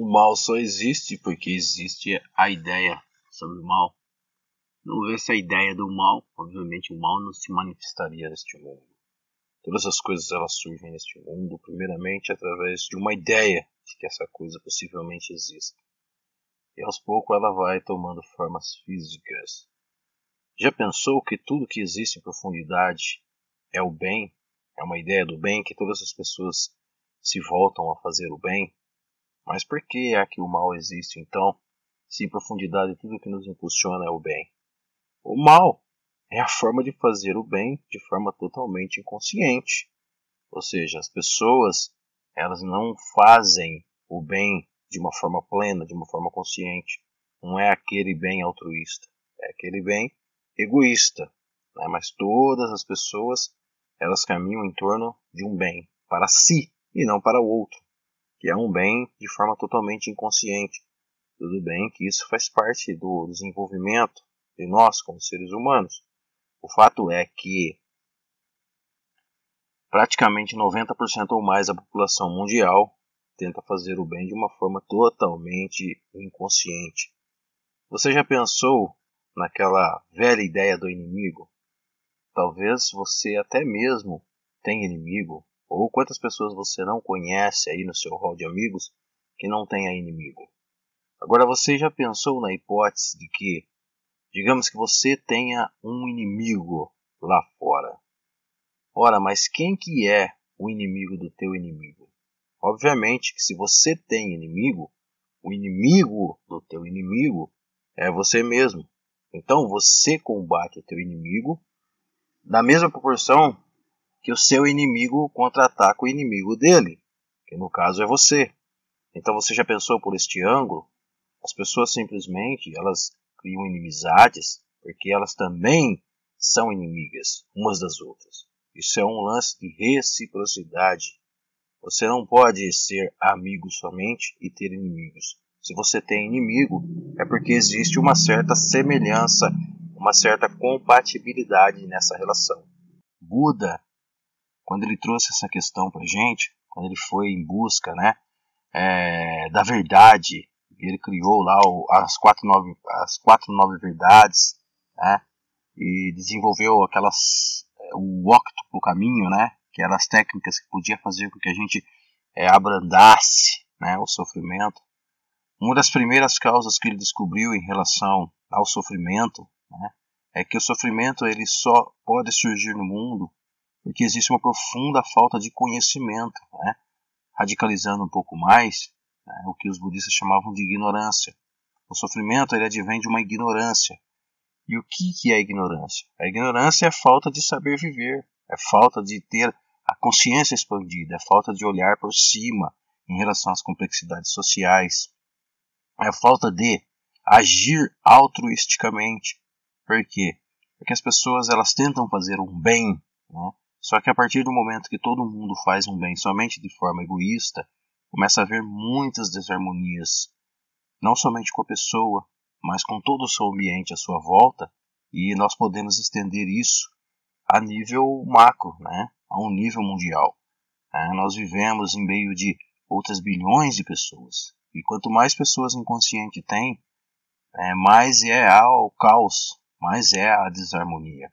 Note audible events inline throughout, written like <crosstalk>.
o mal só existe porque existe a ideia sobre o mal. Não houvesse a ideia do mal, obviamente o mal não se manifestaria neste mundo. Todas as coisas elas surgem neste mundo, primeiramente através de uma ideia de que essa coisa possivelmente existe. E aos poucos ela vai tomando formas físicas. Já pensou que tudo que existe em profundidade é o bem? É uma ideia do bem que todas as pessoas se voltam a fazer o bem? Mas por que é que o mal existe então, se em profundidade tudo que nos impulsiona é o bem? O mal é a forma de fazer o bem de forma totalmente inconsciente. Ou seja, as pessoas elas não fazem o bem de uma forma plena, de uma forma consciente. Não é aquele bem altruísta, é aquele bem egoísta. Né? Mas todas as pessoas elas caminham em torno de um bem para si e não para o outro que é um bem de forma totalmente inconsciente. Tudo bem que isso faz parte do desenvolvimento de nós como seres humanos. O fato é que praticamente 90% ou mais da população mundial tenta fazer o bem de uma forma totalmente inconsciente. Você já pensou naquela velha ideia do inimigo? Talvez você até mesmo tenha inimigo ou quantas pessoas você não conhece aí no seu hall de amigos que não tenha inimigo? Agora você já pensou na hipótese de que, digamos que você tenha um inimigo lá fora. Ora, mas quem que é o inimigo do teu inimigo? Obviamente que se você tem inimigo, o inimigo do teu inimigo é você mesmo. Então você combate o teu inimigo na mesma proporção que o seu inimigo contra-ataca o inimigo dele, que no caso é você. Então você já pensou por este ângulo? As pessoas simplesmente elas criam inimizades porque elas também são inimigas umas das outras. Isso é um lance de reciprocidade. Você não pode ser amigo somente e ter inimigos. Se você tem inimigo, é porque existe uma certa semelhança, uma certa compatibilidade nessa relação. Buda quando ele trouxe essa questão para gente, quando ele foi em busca, né, é, da verdade, ele criou lá o, as quatro nove as quatro nove verdades, né, e desenvolveu aquelas o octuplo caminho, né, que eram as técnicas que podia fazer com que a gente é, abrandasse, né, o sofrimento. Uma das primeiras causas que ele descobriu em relação ao sofrimento, né, é que o sofrimento ele só pode surgir no mundo porque existe uma profunda falta de conhecimento, né? radicalizando um pouco mais né? o que os budistas chamavam de ignorância. O sofrimento ele advém de uma ignorância. E o que, que é a ignorância? A ignorância é a falta de saber viver, é falta de ter a consciência expandida, é falta de olhar por cima em relação às complexidades sociais, é a falta de agir altruisticamente. Por quê? Porque as pessoas elas tentam fazer um bem, né? Só que a partir do momento que todo mundo faz um bem somente de forma egoísta, começa a haver muitas desarmonias, não somente com a pessoa, mas com todo o seu ambiente à sua volta, e nós podemos estender isso a nível macro, né? a um nível mundial. É, nós vivemos em meio de outras bilhões de pessoas, e quanto mais pessoas inconscientes tem, é, mais é o caos, mais é a desarmonia.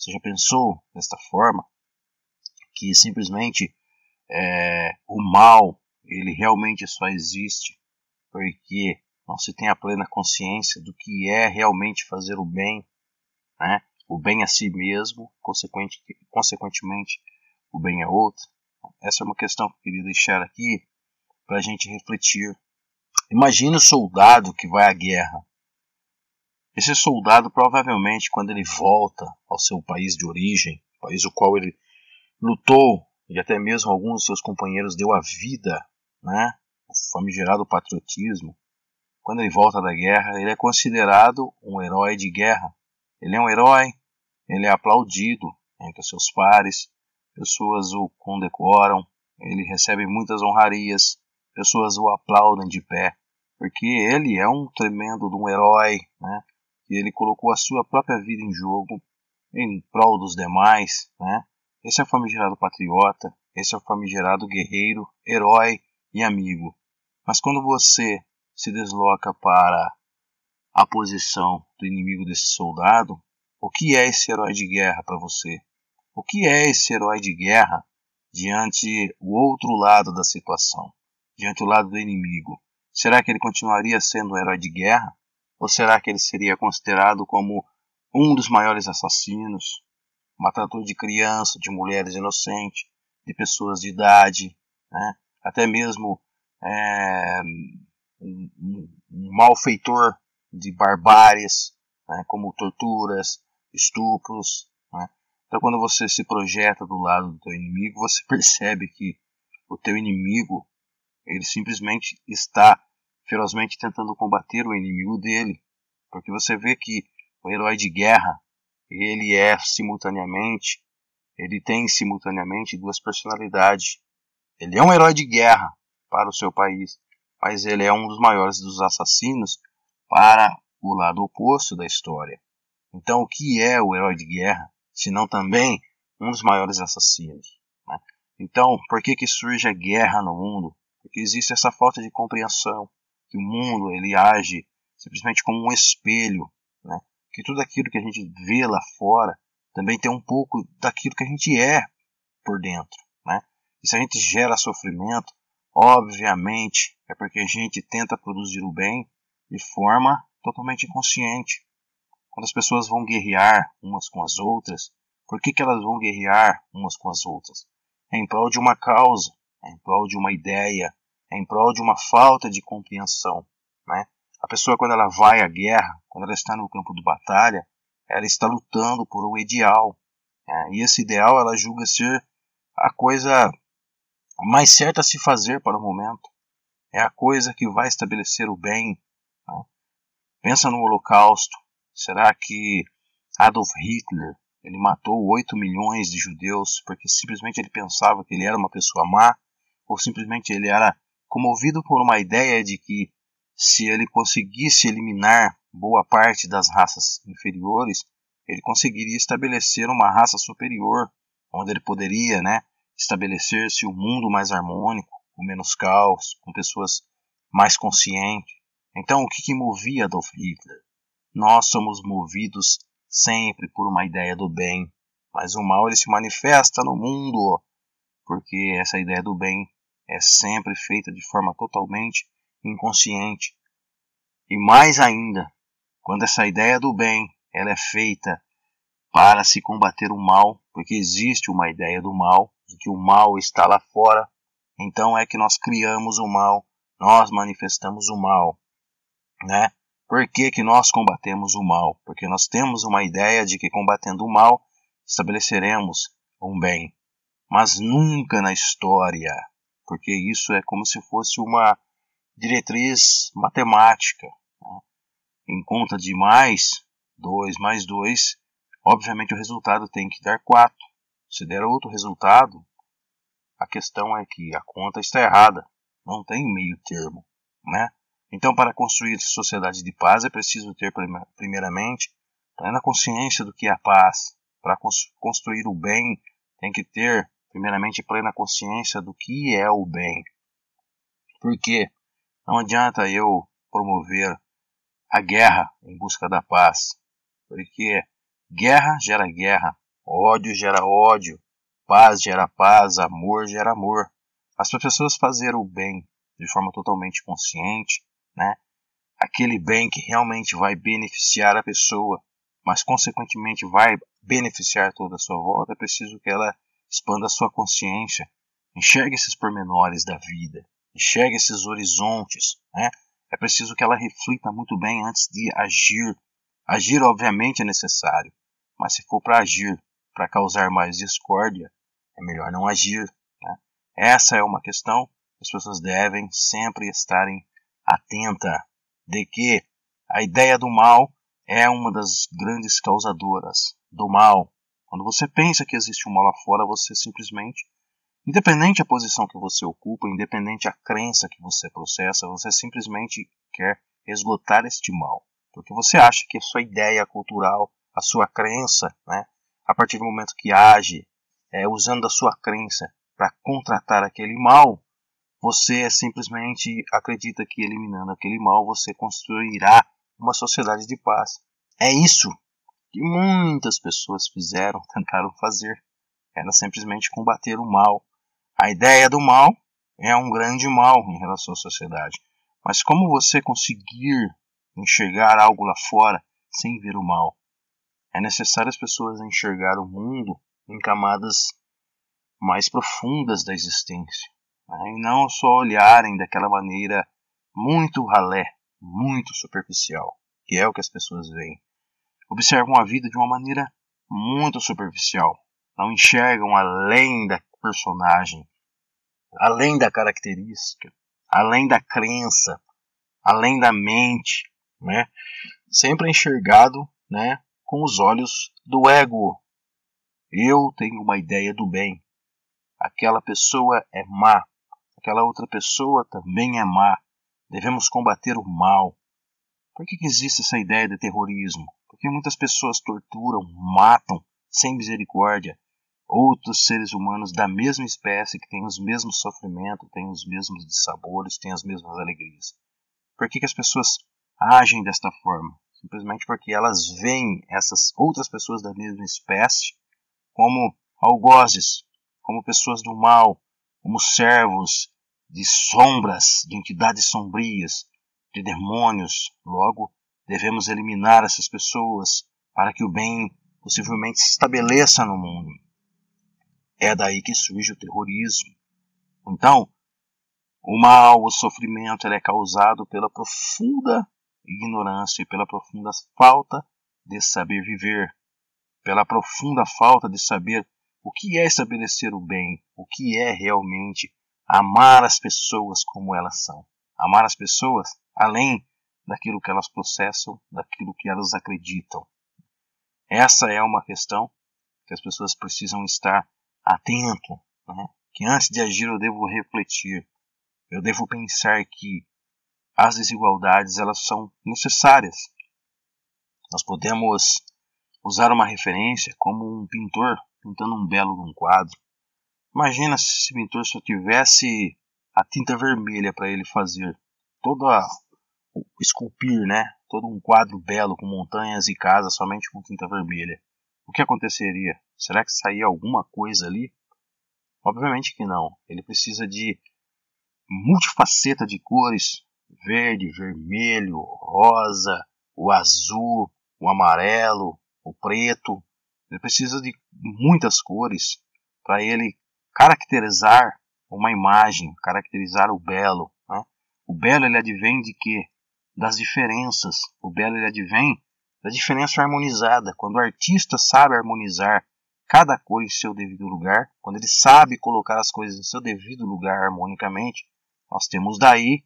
Você já pensou desta forma que simplesmente é, o mal ele realmente só existe porque não se tem a plena consciência do que é realmente fazer o bem, né? o bem a si mesmo, consequente, consequentemente o bem a outro. Essa é uma questão que eu queria deixar aqui para a gente refletir. Imagine o soldado que vai à guerra esse soldado, provavelmente, quando ele volta ao seu país de origem, país o qual ele lutou e até mesmo alguns de seus companheiros deu a vida, né, o famigerado patriotismo, quando ele volta da guerra, ele é considerado um herói de guerra. Ele é um herói, ele é aplaudido entre seus pares, pessoas o condecoram, ele recebe muitas honrarias, pessoas o aplaudem de pé, porque ele é um tremendo de um herói, né? Que ele colocou a sua própria vida em jogo em prol dos demais, né? Esse é o famigerado patriota, esse é o famigerado guerreiro, herói e amigo. Mas quando você se desloca para a posição do inimigo desse soldado, o que é esse herói de guerra para você? O que é esse herói de guerra diante o outro lado da situação, diante o lado do inimigo? Será que ele continuaria sendo um herói de guerra? Ou será que ele seria considerado como um dos maiores assassinos, matador de crianças, de mulheres inocentes, de pessoas de idade, né? até mesmo é, um, um, malfeitor de barbáries, né? como torturas, estupros. Né? Então, quando você se projeta do lado do teu inimigo, você <laughs> percebe que o teu inimigo ele simplesmente está ferozmente tentando combater o inimigo dele, porque você vê que o herói de guerra ele é simultaneamente, ele tem simultaneamente duas personalidades. Ele é um herói de guerra para o seu país, mas ele é um dos maiores dos assassinos para o lado oposto da história. Então, o que é o herói de guerra, se não também um dos maiores assassinos? Né? Então, por que, que surge a guerra no mundo? Porque existe essa falta de compreensão que o mundo ele age simplesmente como um espelho, né? que tudo aquilo que a gente vê lá fora também tem um pouco daquilo que a gente é por dentro. Né? E se a gente gera sofrimento, obviamente é porque a gente tenta produzir o bem de forma totalmente inconsciente. Quando as pessoas vão guerrear umas com as outras, por que, que elas vão guerrear umas com as outras? É em prol de uma causa, é em prol de uma ideia, em prol de uma falta de compreensão. Né? A pessoa, quando ela vai à guerra, quando ela está no campo de batalha, ela está lutando por um ideal. Né? E esse ideal ela julga ser a coisa mais certa a se fazer para o momento. É a coisa que vai estabelecer o bem. Né? Pensa no Holocausto. Será que Adolf Hitler ele matou 8 milhões de judeus porque simplesmente ele pensava que ele era uma pessoa má? Ou simplesmente ele era comovido por uma ideia de que se ele conseguisse eliminar boa parte das raças inferiores, ele conseguiria estabelecer uma raça superior, onde ele poderia né, estabelecer-se um mundo mais harmônico, com menos caos, com pessoas mais conscientes. Então, o que, que movia Adolf Hitler? Nós somos movidos sempre por uma ideia do bem, mas o mal ele se manifesta no mundo, porque essa ideia do bem é sempre feita de forma totalmente inconsciente. E mais ainda, quando essa ideia do bem ela é feita para se combater o mal, porque existe uma ideia do mal, de que o mal está lá fora, então é que nós criamos o mal, nós manifestamos o mal, né? Por que, que nós combatemos o mal? Porque nós temos uma ideia de que combatendo o mal estabeleceremos um bem. Mas nunca na história, porque isso é como se fosse uma diretriz matemática. Né? Em conta de mais 2 mais 2, obviamente o resultado tem que dar 4. Se der outro resultado, a questão é que a conta está errada, não tem meio termo, né? Então, para construir sociedade de paz, é preciso ter, primeiramente, plena consciência do que é a paz. Para construir o bem, tem que ter, primeiramente, plena consciência do que é o bem. Porque não adianta eu promover a guerra em busca da paz, porque guerra gera guerra, ódio gera ódio, paz gera paz, amor gera amor. As pessoas fazerem o bem de forma totalmente consciente, né? Aquele bem que realmente vai beneficiar a pessoa, mas consequentemente vai beneficiar toda a sua volta, é preciso que ela expanda sua consciência, enxergue esses pormenores da vida, enxergue esses horizontes, né? É preciso que ela reflita muito bem antes de agir. Agir, obviamente, é necessário, mas se for para agir para causar mais discórdia, é melhor não agir. Né? Essa é uma questão que as pessoas devem sempre estarem atenta de que a ideia do mal é uma das grandes causadoras do mal. Quando você pensa que existe um mal lá fora, você simplesmente, independente da posição que você ocupa, independente da crença que você processa, você simplesmente quer esgotar este mal. Porque você acha que a sua ideia cultural, a sua crença, né, a partir do momento que age é, usando a sua crença para contratar aquele mal, você simplesmente acredita que eliminando aquele mal você construirá uma sociedade de paz. É isso que muitas pessoas fizeram, <laughs> tentaram fazer. Era simplesmente combater o mal. A ideia do mal é um grande mal em relação à sociedade. Mas como você conseguir enxergar algo lá fora sem ver o mal? É necessário as pessoas enxergar o mundo em camadas mais profundas da existência. Né? E não só olharem daquela maneira muito ralé, muito superficial, que é o que as pessoas veem. Observam a vida de uma maneira muito superficial. Não enxergam além da personagem, além da característica, além da crença, além da mente, né? Sempre enxergado, né, com os olhos do ego. Eu tenho uma ideia do bem. Aquela pessoa é má. Aquela outra pessoa também é má. Devemos combater o mal. Por que, que existe essa ideia de terrorismo? Porque muitas pessoas torturam, matam, sem misericórdia, outros seres humanos da mesma espécie que têm os mesmos sofrimentos, têm os mesmos dissabores, têm as mesmas alegrias. Por que, que as pessoas agem desta forma? Simplesmente porque elas veem essas outras pessoas da mesma espécie como algozes, como pessoas do mal, como servos de sombras, de entidades sombrias, de demônios. Logo, devemos eliminar essas pessoas para que o bem possivelmente se estabeleça no mundo. É daí que surge o terrorismo. Então, o mal, o sofrimento, é causado pela profunda ignorância e pela profunda falta de saber viver, pela profunda falta de saber o que é estabelecer o bem, o que é realmente amar as pessoas como elas são. Amar as pessoas além daquilo que elas processam, daquilo que elas acreditam. Essa é uma questão que as pessoas precisam estar atento, né? que antes de agir eu devo refletir, eu devo pensar que as desigualdades elas são necessárias. Nós podemos usar uma referência como um pintor pintando um belo um quadro. Imagina se esse pintor só tivesse a tinta vermelha para ele fazer toda esculpir, né? Todo um quadro belo com montanhas e casas somente com tinta vermelha. O que aconteceria? Será que saía alguma coisa ali? Obviamente que não. Ele precisa de multifaceta de cores: verde, vermelho, rosa, o azul, o amarelo, o preto. Ele precisa de muitas cores para ele caracterizar uma imagem, caracterizar o belo. Né? O belo ele advém de quê? Das diferenças. O belo ele advém da diferença harmonizada. Quando o artista sabe harmonizar cada cor em seu devido lugar, quando ele sabe colocar as coisas em seu devido lugar harmonicamente, nós temos daí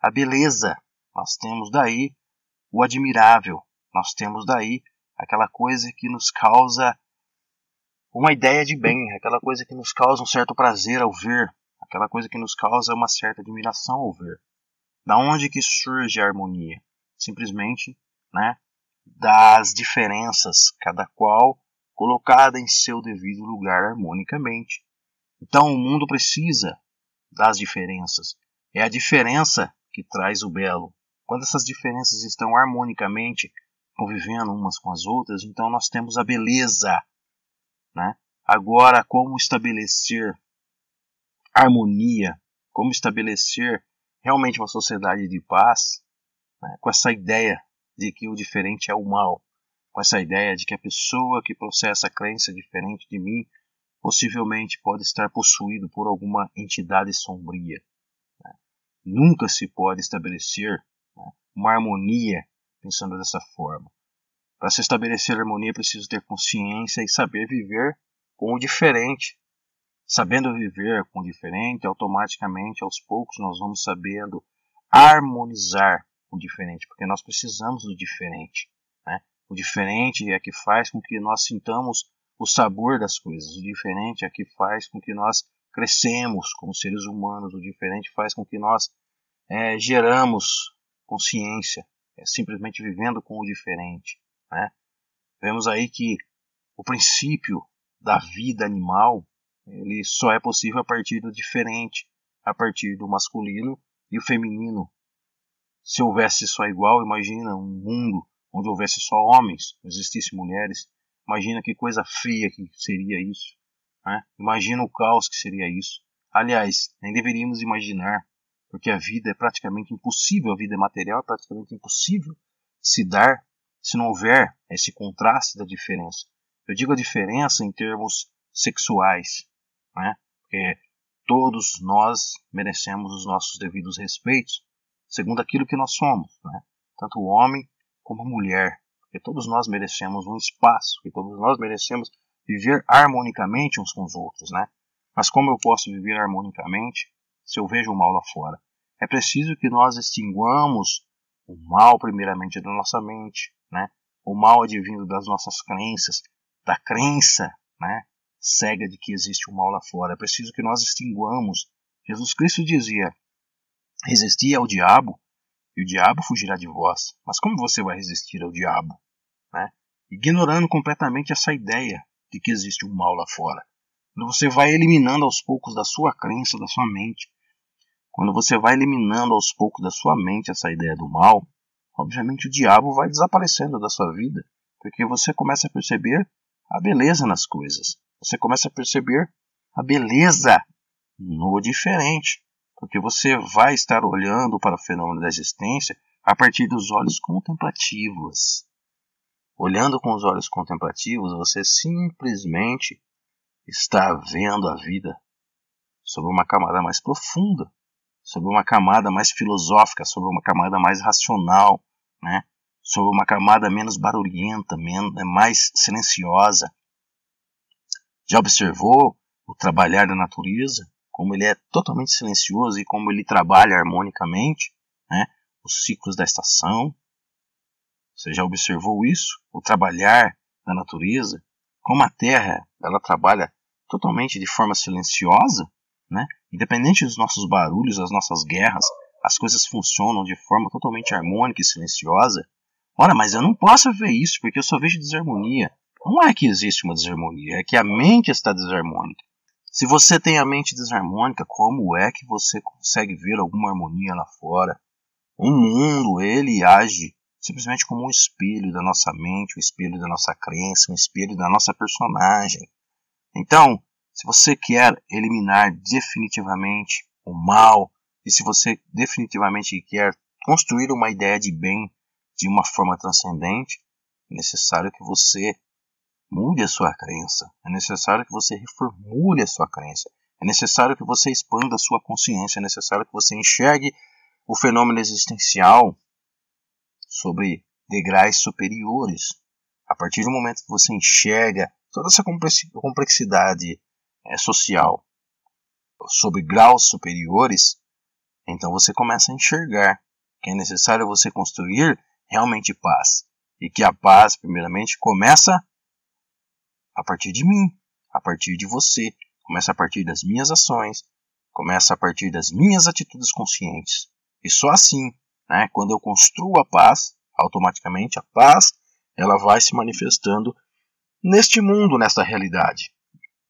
a beleza, nós temos daí o admirável, nós temos daí aquela coisa que nos causa uma ideia de bem, aquela coisa que nos causa um certo prazer ao ver, aquela coisa que nos causa uma certa admiração ao ver. Da onde que surge a harmonia? Simplesmente, né, das diferenças, cada qual colocada em seu devido lugar harmonicamente. Então o mundo precisa das diferenças. É a diferença que traz o belo. Quando essas diferenças estão harmonicamente convivendo umas com as outras, então nós temos a beleza. Né? Agora, como estabelecer harmonia, como estabelecer realmente uma sociedade de paz, né? com essa ideia de que o diferente é o mal, com essa ideia de que a pessoa que processa a crença diferente de mim possivelmente pode estar possuído por alguma entidade sombria. Né? Nunca se pode estabelecer né, uma harmonia pensando dessa forma. Para se estabelecer harmonia, é preciso ter consciência e saber viver com o diferente. Sabendo viver com o diferente, automaticamente, aos poucos, nós vamos sabendo harmonizar o diferente, porque nós precisamos do diferente. Né? O diferente é que faz com que nós sintamos o sabor das coisas. O diferente é que faz com que nós crescemos como seres humanos. O diferente faz com que nós é, geramos consciência é simplesmente vivendo com o diferente. Né? Vemos aí que o princípio da vida animal ele só é possível a partir do diferente, a partir do masculino e o feminino. Se houvesse só igual, imagina um mundo onde houvesse só homens, não existisse mulheres. Imagina que coisa fria que seria isso. Né? Imagina o caos que seria isso. Aliás, nem deveríamos imaginar, porque a vida é praticamente impossível, a vida material é praticamente impossível se dar se não houver esse contraste da diferença. Eu digo a diferença em termos sexuais, né? Porque todos nós merecemos os nossos devidos respeitos, segundo aquilo que nós somos, né? Tanto o homem como a mulher, porque todos nós merecemos um espaço, que todos nós merecemos viver harmonicamente uns com os outros, né? Mas como eu posso viver harmonicamente se eu vejo o mal lá fora? É preciso que nós extinguamos o mal primeiramente da nossa mente, né? O mal advindo das nossas crenças, da crença, né? Cega de que existe o mal lá fora. É preciso que nós extinguamos. Jesus Cristo dizia: resistir ao diabo e o diabo fugirá de vós. Mas como você vai resistir ao diabo, né? Ignorando completamente essa ideia de que existe um mal lá fora. Quando você vai eliminando aos poucos da sua crença, da sua mente, quando você vai eliminando aos poucos da sua mente essa ideia do mal, obviamente o diabo vai desaparecendo da sua vida, porque você começa a perceber a beleza nas coisas. Você começa a perceber a beleza no diferente, porque você vai estar olhando para o fenômeno da existência a partir dos olhos contemplativos. Olhando com os olhos contemplativos, você simplesmente está vendo a vida sob uma camada mais profunda, sob uma camada mais filosófica, sob uma camada mais racional, né? sob uma camada menos barulhenta, menos, mais silenciosa. Já observou o trabalhar da natureza? Como ele é totalmente silencioso e como ele trabalha harmonicamente, né? os ciclos da estação, você já observou isso? O trabalhar da natureza? Como a Terra ela trabalha totalmente de forma silenciosa, né? independente dos nossos barulhos, das nossas guerras, as coisas funcionam de forma totalmente harmônica e silenciosa. Ora, mas eu não posso ver isso porque eu só vejo desarmonia. Não é que existe uma desarmonia, é que a mente está desarmônica. Se você tem a mente desarmônica, como é que você consegue ver alguma harmonia lá fora? O mundo, ele age simplesmente como um espelho da nossa mente, um espelho da nossa crença, um espelho da nossa personagem. Então, se você quer eliminar definitivamente o mal, e se você definitivamente quer construir uma ideia de bem de uma forma transcendente, é necessário que você mude a sua crença, é necessário que você reformule a sua crença, é necessário que você expanda a sua consciência, é necessário que você enxergue o fenômeno existencial sobre degraus superiores. A partir do momento que você enxerga toda essa complexidade é, social sobre graus superiores, então você começa a enxergar que é necessário você construir realmente paz. E que a paz, primeiramente, começa a partir de mim, a partir de você, começa a partir das minhas ações, começa a partir das minhas atitudes conscientes. E só assim né? Quando eu construo a paz, automaticamente a paz ela vai se manifestando neste mundo, nesta realidade.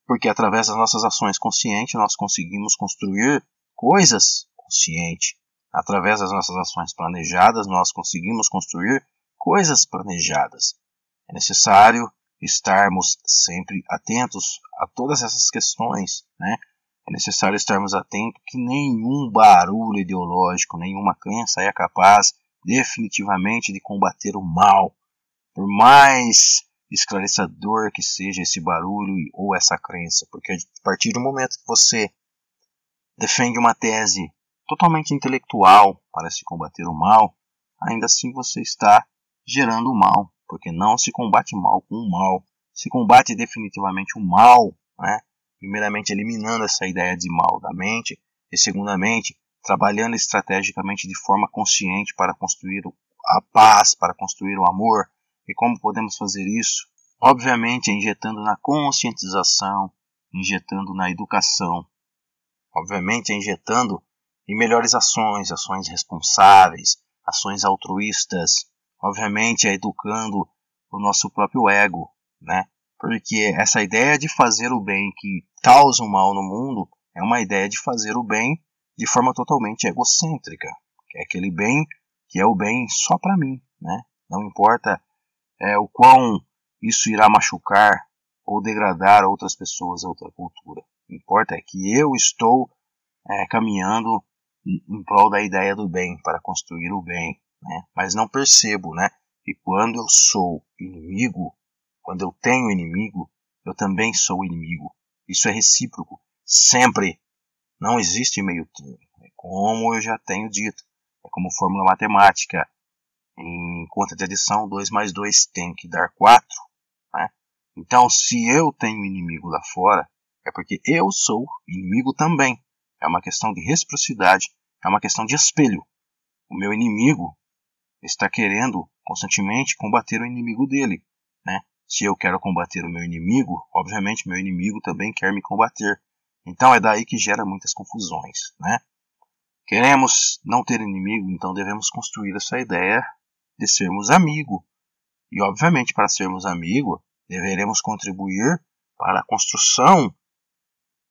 Porque através das nossas ações conscientes nós conseguimos construir coisas conscientes. Através das nossas ações planejadas nós conseguimos construir coisas planejadas. É necessário estarmos sempre atentos a todas essas questões, né? É necessário estarmos atentos que nenhum barulho ideológico, nenhuma crença é capaz definitivamente de combater o mal. Por mais esclarecedor que seja esse barulho ou essa crença, porque a partir do momento que você defende uma tese totalmente intelectual para se combater o mal, ainda assim você está gerando o mal, porque não se combate mal com o mal, se combate definitivamente o mal, né, primeiramente eliminando essa ideia de mal da mente. E segundamente trabalhando estrategicamente de forma consciente para construir a paz, para construir o amor. E como podemos fazer isso? Obviamente injetando na conscientização, injetando na educação, obviamente injetando em melhores ações, ações responsáveis, ações altruístas, obviamente educando o nosso próprio ego, né? Porque essa ideia de fazer o bem que causa o mal no mundo é uma ideia de fazer o bem de forma totalmente egocêntrica, que é aquele bem que é o bem só para mim, né? Não importa é, o quão isso irá machucar ou degradar outras pessoas, outra cultura. O que importa é que eu estou é, caminhando em prol da ideia do bem, para construir o bem, né? mas não percebo né, que quando eu sou inimigo, quando eu tenho inimigo, eu também sou inimigo. Isso é recíproco, sempre. Não existe meio termo. É como eu já tenho dito, é como fórmula matemática. Em conta de adição, 2 mais 2 tem que dar 4. Né? Então, se eu tenho inimigo lá fora, é porque eu sou inimigo também. É uma questão de reciprocidade, é uma questão de espelho. O meu inimigo está querendo constantemente combater o inimigo dele. Né? Se eu quero combater o meu inimigo, obviamente meu inimigo também quer me combater. Então é daí que gera muitas confusões. Né? Queremos não ter inimigo, então devemos construir essa ideia de sermos amigo. E obviamente, para sermos amigo, deveremos contribuir para a construção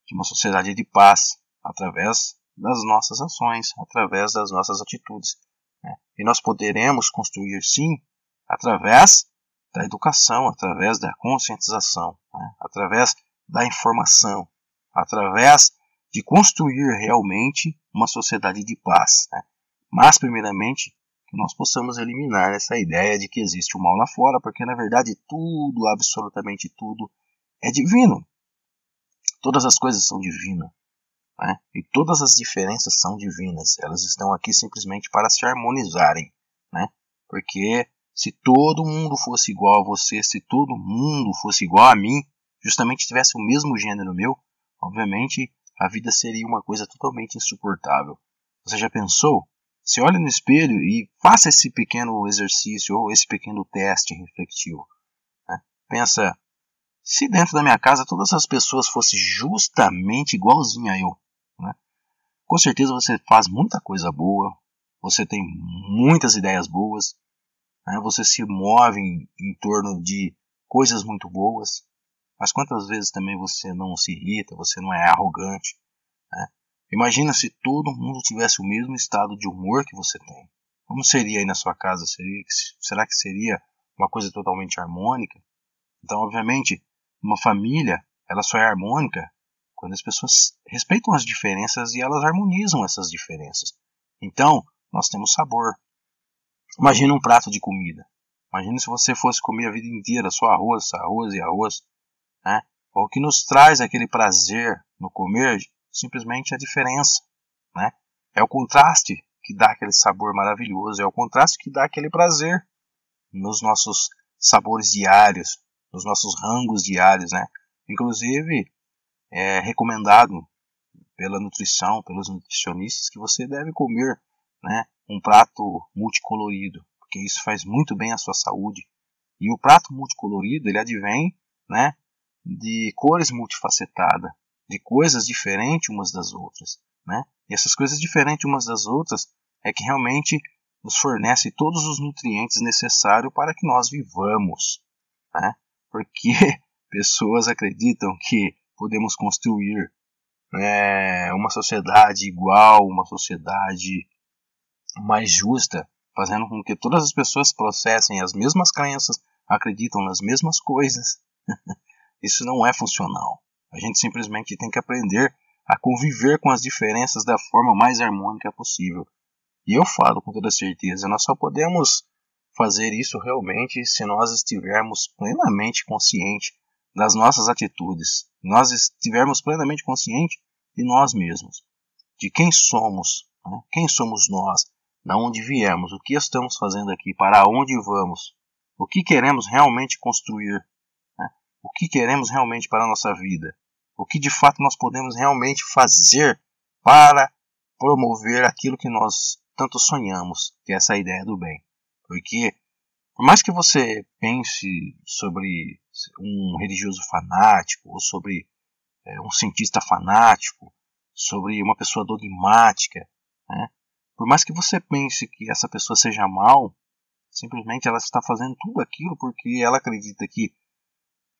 de uma sociedade de paz, através das nossas ações, através das nossas atitudes. Né? E nós poderemos construir, sim, através da educação, através da conscientização, né? através da informação, através de construir realmente uma sociedade de paz. Né? Mas, primeiramente, que nós possamos eliminar essa ideia de que existe o mal lá fora, porque na verdade tudo, absolutamente tudo, é divino. Todas as coisas são divinas. Né? E todas as diferenças são divinas. Elas estão aqui simplesmente para se harmonizarem. Né? Porque se todo mundo fosse igual a você, se todo mundo fosse igual a mim, justamente tivesse o mesmo gênero meu, obviamente a vida seria uma coisa totalmente insuportável. Você já pensou? Se olhe no espelho e faça esse pequeno exercício ou esse pequeno teste refletivo. Né? Pensa, se dentro da minha casa todas as pessoas fossem justamente igualzinha a eu? Com certeza você faz muita coisa boa, você tem muitas ideias boas, né? você se move em, em torno de coisas muito boas, mas quantas vezes também você não se irrita, você não é arrogante. Né? Imagina se todo mundo tivesse o mesmo estado de humor que você tem. Como seria aí na sua casa? Seria, será que seria uma coisa totalmente harmônica? Então, obviamente, uma família ela só é harmônica quando as pessoas respeitam as diferenças e elas harmonizam essas diferenças. Então, nós temos sabor. Imagina um prato de comida. Imagina se você fosse comer a vida inteira só arroz, arroz e arroz. Né? O que nos traz aquele prazer no comer simplesmente a diferença. Né? É o contraste que dá aquele sabor maravilhoso, é o contraste que dá aquele prazer nos nossos sabores diários, nos nossos rangos diários. Né? Inclusive, é recomendado pela nutrição, pelos nutricionistas, que você deve comer né, um prato multicolorido, porque isso faz muito bem à sua saúde. E o prato multicolorido ele advém né, de cores multifacetadas, de coisas diferentes umas das outras. Né? E essas coisas diferentes umas das outras é que realmente nos fornece todos os nutrientes necessários para que nós vivamos. Né? Porque <laughs> pessoas acreditam que podemos construir é, uma sociedade igual, uma sociedade mais justa, fazendo com que todas as pessoas processem as mesmas crenças, acreditam nas mesmas coisas. <laughs> Isso não é funcional. A gente simplesmente tem que aprender a conviver com as diferenças da forma mais harmônica possível. E eu falo com toda certeza, nós só podemos fazer isso realmente se nós estivermos plenamente conscientes das nossas atitudes, nós estivermos plenamente conscientes de nós mesmos, de quem somos, né? quem somos nós, da onde viemos, o que estamos fazendo aqui, para onde vamos, o que queremos realmente construir, né? o que queremos realmente para a nossa vida, o que de fato nós podemos realmente fazer para promover aquilo que nós tanto sonhamos, que é essa ideia do bem. Porque por mais que você pense sobre um religioso fanático, ou sobre é, um cientista fanático, sobre uma pessoa dogmática, né? por mais que você pense que essa pessoa seja mal, simplesmente ela está fazendo tudo aquilo porque ela acredita que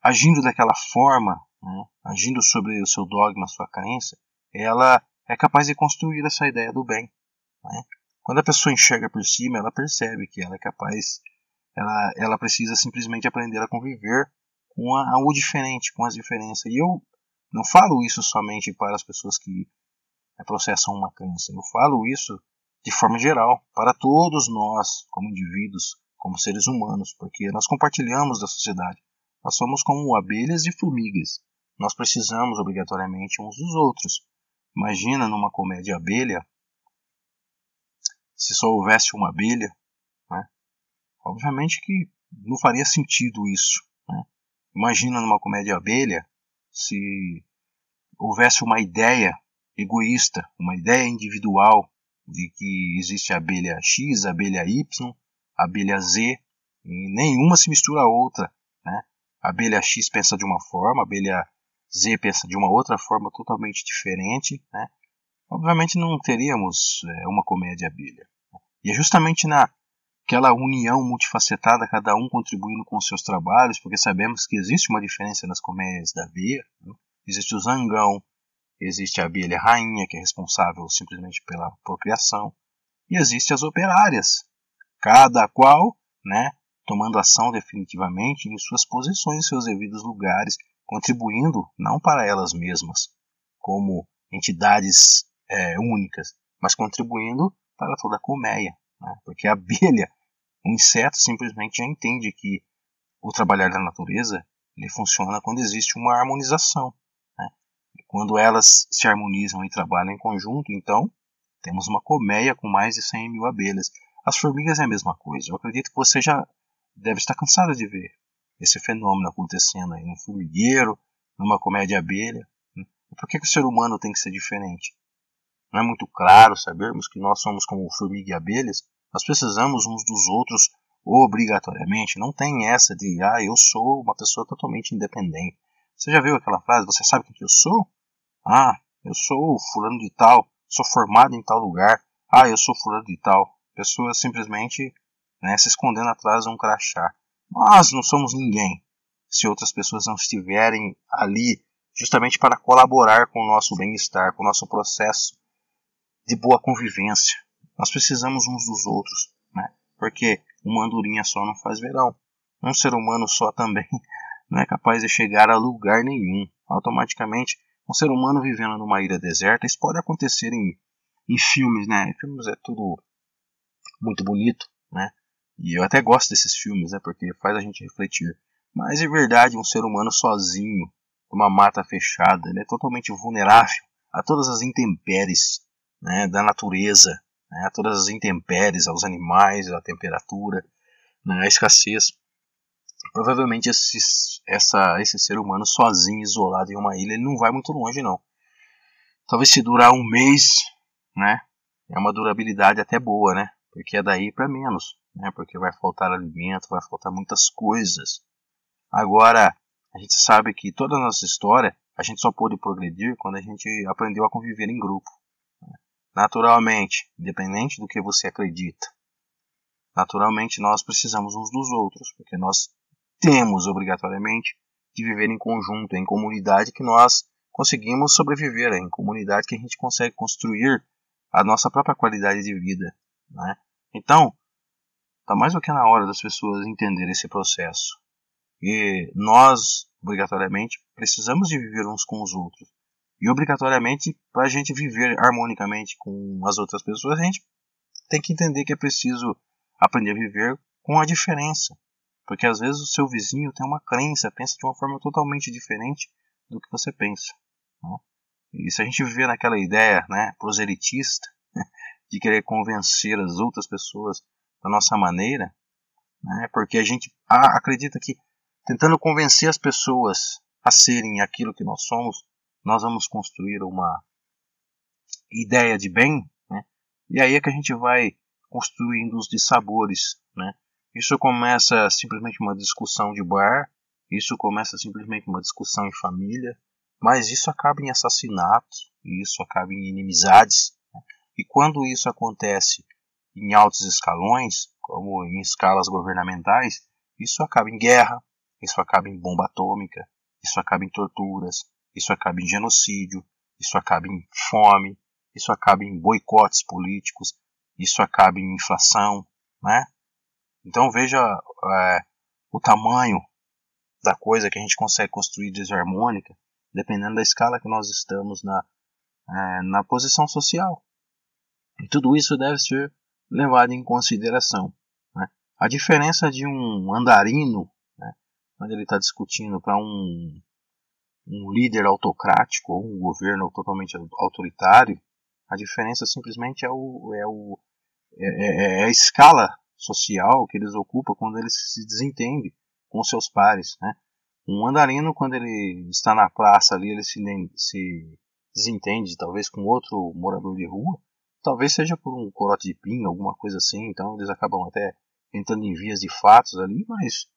agindo daquela forma, né? agindo sobre o seu dogma, sua crença, ela é capaz de construir essa ideia do bem. Né? Quando a pessoa enxerga por cima, ela percebe que ela é capaz, ela, ela precisa simplesmente aprender a conviver com a, o diferente, com as diferenças. E eu não falo isso somente para as pessoas que né, processam uma crença, eu falo isso de forma geral, para todos nós, como indivíduos, como seres humanos, porque nós compartilhamos da sociedade. Nós somos como abelhas e formigas. Nós precisamos obrigatoriamente uns dos outros. Imagina numa comédia abelha, se só houvesse uma abelha, né? obviamente que não faria sentido isso. Né? Imagina numa comédia abelha, se houvesse uma ideia egoísta, uma ideia individual de que existe a abelha X, a abelha Y, a abelha Z, e nenhuma se mistura a outra. Né? Abelha X pensa de uma forma, a abelha Z pensa de uma outra forma totalmente diferente, né? obviamente não teríamos é, uma comédia abelha. E é justamente naquela união multifacetada, cada um contribuindo com seus trabalhos, porque sabemos que existe uma diferença nas comédias da abelha. Né? Existe o zangão, existe a abelha rainha, que é responsável simplesmente pela procriação, e existe as operárias, cada qual, né, tomando ação definitivamente em suas posições, em seus devidos lugares, contribuindo não para elas mesmas como entidades é, únicas, mas contribuindo para toda a colmeia, né? porque a abelha, o inseto simplesmente já entende que o trabalhar da natureza ele funciona quando existe uma harmonização. Né? quando elas se harmonizam e trabalham em conjunto, então temos uma colmeia com mais de 100 mil abelhas. As formigas é a mesma coisa. Eu acredito que você já deve estar cansado de ver esse fenômeno acontecendo aí no formigueiro, numa comédia abelha. Né? Por que, que o ser humano tem que ser diferente? Não é muito claro sabermos que nós somos como formiga e abelhas? Nós precisamos uns dos outros obrigatoriamente. Não tem essa de, ah, eu sou uma pessoa totalmente independente. Você já viu aquela frase, você sabe quem que eu sou? Ah, eu sou fulano de tal, sou formado em tal lugar. Ah, eu sou fulano de tal. Pessoas simplesmente né, se escondendo atrás de um crachá. Nós não somos ninguém se outras pessoas não estiverem ali justamente para colaborar com o nosso bem-estar, com o nosso processo de boa convivência. Nós precisamos uns dos outros, né? Porque uma andorinha só não faz verão. Um ser humano só também <laughs> não é capaz de chegar a lugar nenhum. Automaticamente, um ser humano vivendo numa ilha deserta, isso pode acontecer em, em filmes, né? Em filmes é tudo muito bonito, né? E eu até gosto desses filmes, né? Porque faz a gente refletir. Mas é verdade, um ser humano sozinho, numa mata fechada, ele é totalmente vulnerável a todas as intempéries né, da natureza, né, todas as intempéries, aos animais, à temperatura, né, à escassez. Provavelmente esse, essa, esse ser humano sozinho, isolado em uma ilha, ele não vai muito longe não. Talvez se durar um mês, né, é uma durabilidade até boa, né, porque é daí para menos né? Porque vai faltar alimento, vai faltar muitas coisas. Agora, a gente sabe que toda a nossa história, a gente só pôde progredir quando a gente aprendeu a conviver em grupo. Naturalmente, independente do que você acredita, naturalmente nós precisamos uns dos outros, porque nós temos obrigatoriamente de viver em conjunto, em comunidade que nós conseguimos sobreviver, em comunidade que a gente consegue construir a nossa própria qualidade de vida. Né? Então, Está mais do que na hora das pessoas entenderem esse processo. E nós, obrigatoriamente, precisamos de viver uns com os outros. E obrigatoriamente, para a gente viver harmonicamente com as outras pessoas, a gente tem que entender que é preciso aprender a viver com a diferença. Porque às vezes o seu vizinho tem uma crença, pensa de uma forma totalmente diferente do que você pensa. Né? E se a gente viver naquela ideia né, proselitista <laughs> de querer convencer as outras pessoas da nossa maneira, né? porque a gente acredita que tentando convencer as pessoas a serem aquilo que nós somos, nós vamos construir uma ideia de bem, né? e aí é que a gente vai construindo os dissabores. Né? Isso começa simplesmente uma discussão de bar, isso começa simplesmente uma discussão em família, mas isso acaba em assassinatos, isso acaba em inimizades. Né? E quando isso acontece em altos escalões, como em escalas governamentais, isso acaba em guerra, isso acaba em bomba atômica, isso acaba em torturas, isso acaba em genocídio, isso acaba em fome, isso acaba em boicotes políticos, isso acaba em inflação, né? Então veja é, o tamanho da coisa que a gente consegue construir desarmônica, dependendo da escala que nós estamos na, é, na posição social. E tudo isso deve ser levado em consideração. Né? A diferença de um andarino, né, quando ele está discutindo para um, um líder autocrático ou um governo totalmente autoritário, a diferença simplesmente é, o, é, o, é, é, é a escala social que eles ocupam quando eles se desentendem com seus pares. Né? Um andarino, quando ele está na praça ali, ele se, se desentende talvez com outro morador de rua, talvez seja por um corote de pinga, alguma coisa assim, então eles acabam até entrando em vias de fatos ali, mas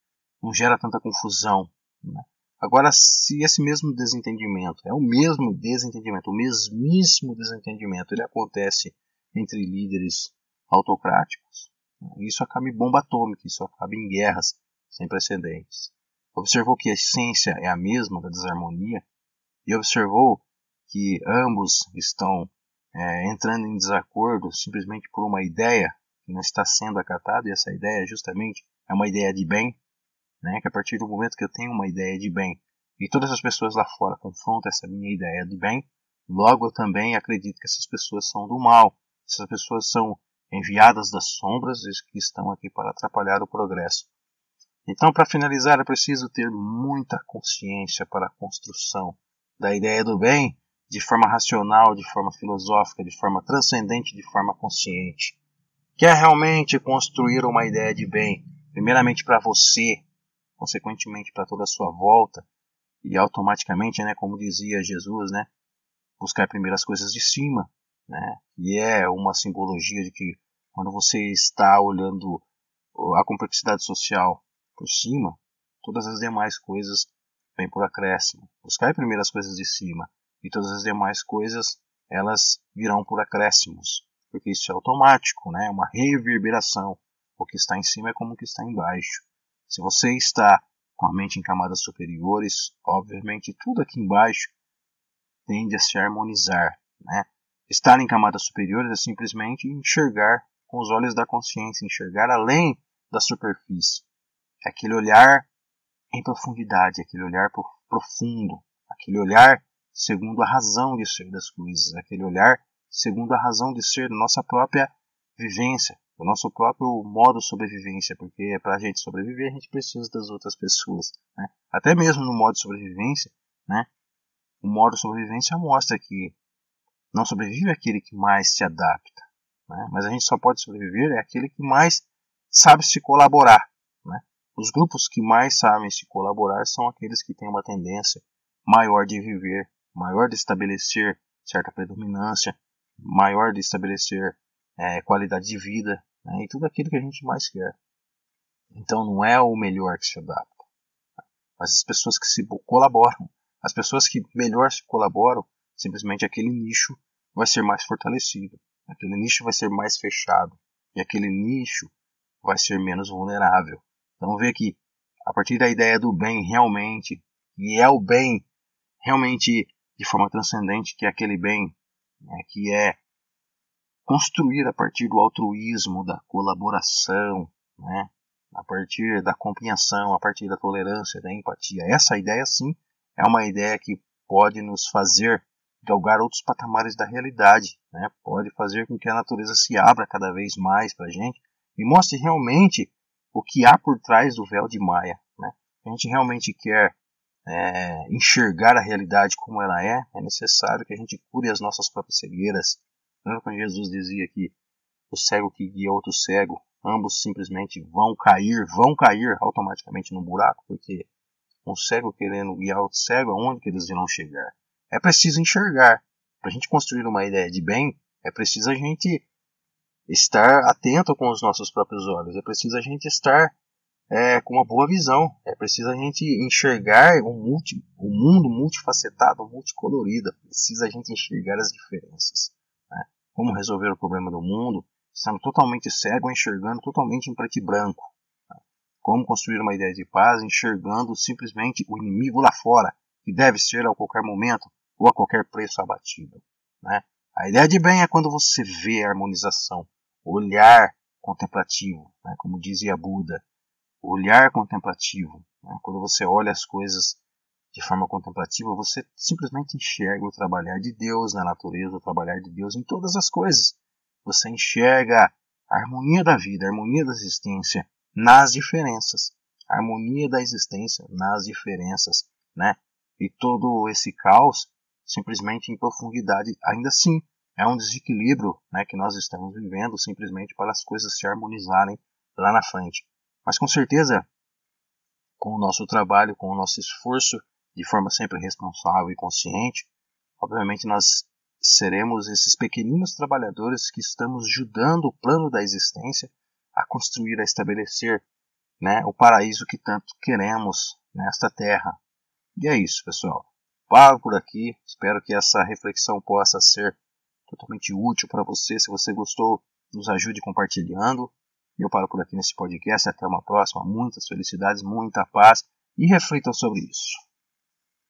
não gera tanta confusão. Né? Agora, se esse mesmo desentendimento, é o mesmo desentendimento, o mesmíssimo desentendimento, ele acontece entre líderes autocráticos, isso acaba em bomba atômica, isso acaba em guerras sem precedentes. Observou que a essência é a mesma da desarmonia e observou que ambos estão é, entrando em desacordo simplesmente por uma ideia que não está sendo acatada, e essa ideia justamente é uma ideia de bem, né, que a partir do momento que eu tenho uma ideia de bem e todas as pessoas lá fora confrontam essa minha ideia de bem, logo eu também acredito que essas pessoas são do mal, essas pessoas são enviadas das sombras e que estão aqui para atrapalhar o progresso. Então, para finalizar, é preciso ter muita consciência para a construção da ideia do bem de forma racional, de forma filosófica, de forma transcendente, de forma consciente. Quer realmente construir uma ideia de bem, primeiramente para você, consequentemente para toda a sua volta, e automaticamente, né, como dizia Jesus, né, buscar primeiro as coisas de cima, né, e é uma simbologia de que quando você está olhando a complexidade social por cima, todas as demais coisas vêm por acréscimo. Buscar primeiro as coisas de cima e todas as demais coisas elas virão por acréscimos, porque isso é automático, né? É uma reverberação. O que está em cima é como o que está embaixo. Se você está com a mente em camadas superiores, obviamente tudo aqui embaixo tende a se harmonizar, né? Estar em camadas superiores é simplesmente enxergar com os olhos da consciência, enxergar além da superfície. Aquele olhar em profundidade, aquele olhar profundo, aquele olhar segundo a razão de ser das coisas, aquele olhar segundo a razão de ser da nossa própria vivência, do nosso próprio modo de sobrevivência, porque para a gente sobreviver a gente precisa das outras pessoas. Né? Até mesmo no modo de sobrevivência, né? o modo de sobrevivência mostra que não sobrevive aquele que mais se adapta, né? mas a gente só pode sobreviver é aquele que mais sabe se colaborar. Né? Os grupos que mais sabem se colaborar são aqueles que têm uma tendência maior de viver maior de estabelecer certa predominância, maior de estabelecer é, qualidade de vida né, e tudo aquilo que a gente mais quer. Então não é o melhor que se adapta, mas as pessoas que se colaboram, as pessoas que melhor se colaboram, simplesmente aquele nicho vai ser mais fortalecido, aquele nicho vai ser mais fechado e aquele nicho vai ser menos vulnerável. Então vê que a partir da ideia do bem realmente, e é o bem realmente de forma transcendente, que é aquele bem né, que é construir a partir do altruísmo, da colaboração, né, a partir da compreensão, a partir da tolerância, da empatia. Essa ideia, sim, é uma ideia que pode nos fazer galgar outros patamares da realidade, né? pode fazer com que a natureza se abra cada vez mais para a gente e mostre realmente o que há por trás do véu de Maia. Né? A gente realmente quer é, enxergar a realidade como ela é, é necessário que a gente cure as nossas próprias cegueiras. Lembra quando Jesus dizia que o cego que guia outro cego, ambos simplesmente vão cair, vão cair automaticamente no buraco, porque um cego querendo guiar outro cego, aonde que eles irão chegar? É preciso enxergar. Para a gente construir uma ideia de bem, é preciso a gente estar atento com os nossos próprios olhos, é preciso a gente estar é, com uma boa visão. É preciso a gente enxergar o, multi, o mundo multifacetado, multicolorido. Precisa a gente enxergar as diferenças. Como resolver o problema do mundo, estando totalmente cego, enxergando totalmente em preto e branco. Como construir uma ideia de paz, enxergando simplesmente o inimigo lá fora, que deve ser a qualquer momento ou a qualquer preço abatido. Né? A ideia de bem é quando você vê a harmonização, olhar contemplativo, né, como dizia Buda, olhar contemplativo. Né, quando você olha as coisas de forma contemplativa, você simplesmente enxerga o trabalhar de Deus na natureza, o trabalhar de Deus em todas as coisas. Você enxerga a harmonia da vida, a harmonia da existência nas diferenças. A harmonia da existência nas diferenças, né? E todo esse caos simplesmente em profundidade, ainda assim, é um desequilíbrio né, que nós estamos vivendo simplesmente para as coisas se harmonizarem lá na frente. Mas com certeza, com o nosso trabalho, com o nosso esforço, de forma sempre responsável e consciente, obviamente nós seremos esses pequeninos trabalhadores que estamos ajudando o plano da existência a construir, a estabelecer né, o paraíso que tanto queremos nesta terra. E é isso, pessoal. Paro por aqui. Espero que essa reflexão possa ser totalmente útil para você. Se você gostou, nos ajude compartilhando. Eu paro por aqui nesse podcast. Até uma próxima. Muitas felicidades, muita paz e reflitam sobre isso.